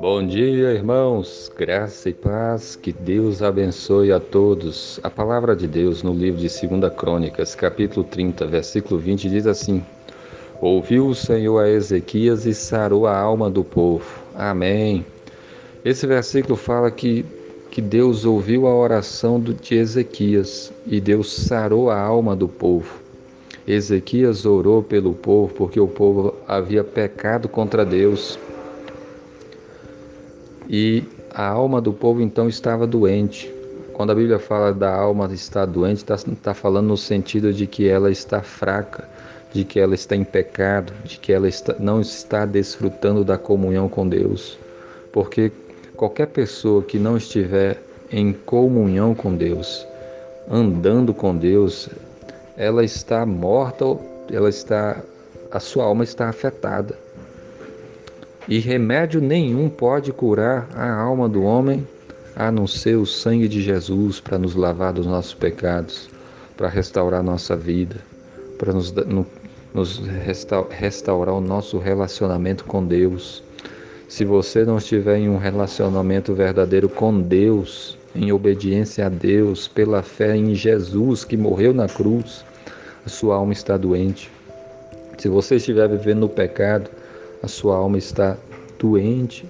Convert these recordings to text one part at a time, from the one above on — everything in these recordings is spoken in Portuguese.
Bom dia, irmãos. Graça e paz. Que Deus abençoe a todos. A palavra de Deus no livro de 2 Crônicas, capítulo 30, versículo 20 diz assim: Ouviu o Senhor a Ezequias e sarou a alma do povo. Amém. Esse versículo fala que que Deus ouviu a oração de Ezequias e Deus sarou a alma do povo. Ezequias orou pelo povo porque o povo havia pecado contra Deus e a alma do povo então estava doente. Quando a Bíblia fala da alma estar doente, está tá falando no sentido de que ela está fraca, de que ela está em pecado, de que ela está, não está desfrutando da comunhão com Deus. Porque qualquer pessoa que não estiver em comunhão com Deus, andando com Deus, ela está morta, ela está, a sua alma está afetada e remédio nenhum pode curar a alma do homem a não ser o sangue de Jesus para nos lavar dos nossos pecados, para restaurar nossa vida, para nos, no, nos restaurar o nosso relacionamento com Deus. Se você não estiver em um relacionamento verdadeiro com Deus, em obediência a Deus, pela fé em Jesus que morreu na cruz, a sua alma está doente. Se você estiver vivendo no pecado, a sua alma está doente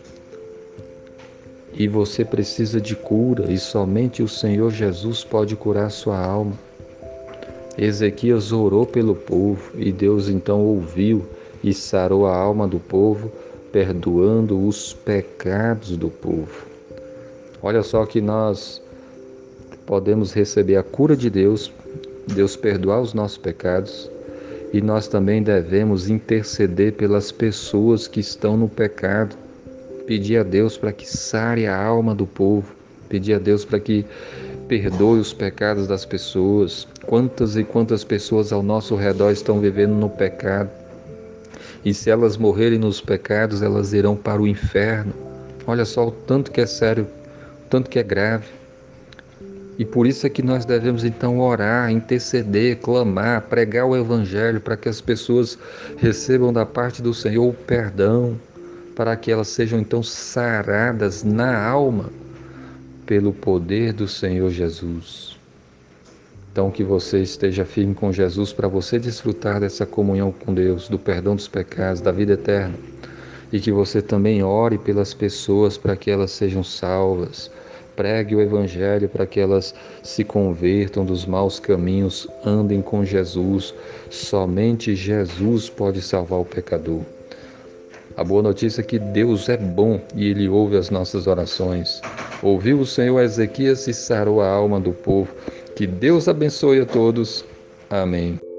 e você precisa de cura, e somente o Senhor Jesus pode curar sua alma. Ezequias orou pelo povo e Deus então ouviu e sarou a alma do povo, perdoando os pecados do povo. Olha só que nós podemos receber a cura de Deus, Deus perdoar os nossos pecados e nós também devemos interceder pelas pessoas que estão no pecado, pedir a Deus para que sare a alma do povo, pedir a Deus para que perdoe os pecados das pessoas. Quantas e quantas pessoas ao nosso redor estão vivendo no pecado? E se elas morrerem nos pecados, elas irão para o inferno. Olha só o tanto que é sério, o tanto que é grave. E por isso é que nós devemos então orar, interceder, clamar, pregar o Evangelho para que as pessoas recebam da parte do Senhor o perdão, para que elas sejam então saradas na alma pelo poder do Senhor Jesus. Então que você esteja firme com Jesus para você desfrutar dessa comunhão com Deus, do perdão dos pecados, da vida eterna. E que você também ore pelas pessoas para que elas sejam salvas Pregue o Evangelho para que elas se convertam dos maus caminhos, andem com Jesus. Somente Jesus pode salvar o pecador. A boa notícia é que Deus é bom e Ele ouve as nossas orações. Ouviu o Senhor Ezequias e sarou a alma do povo. Que Deus abençoe a todos. Amém.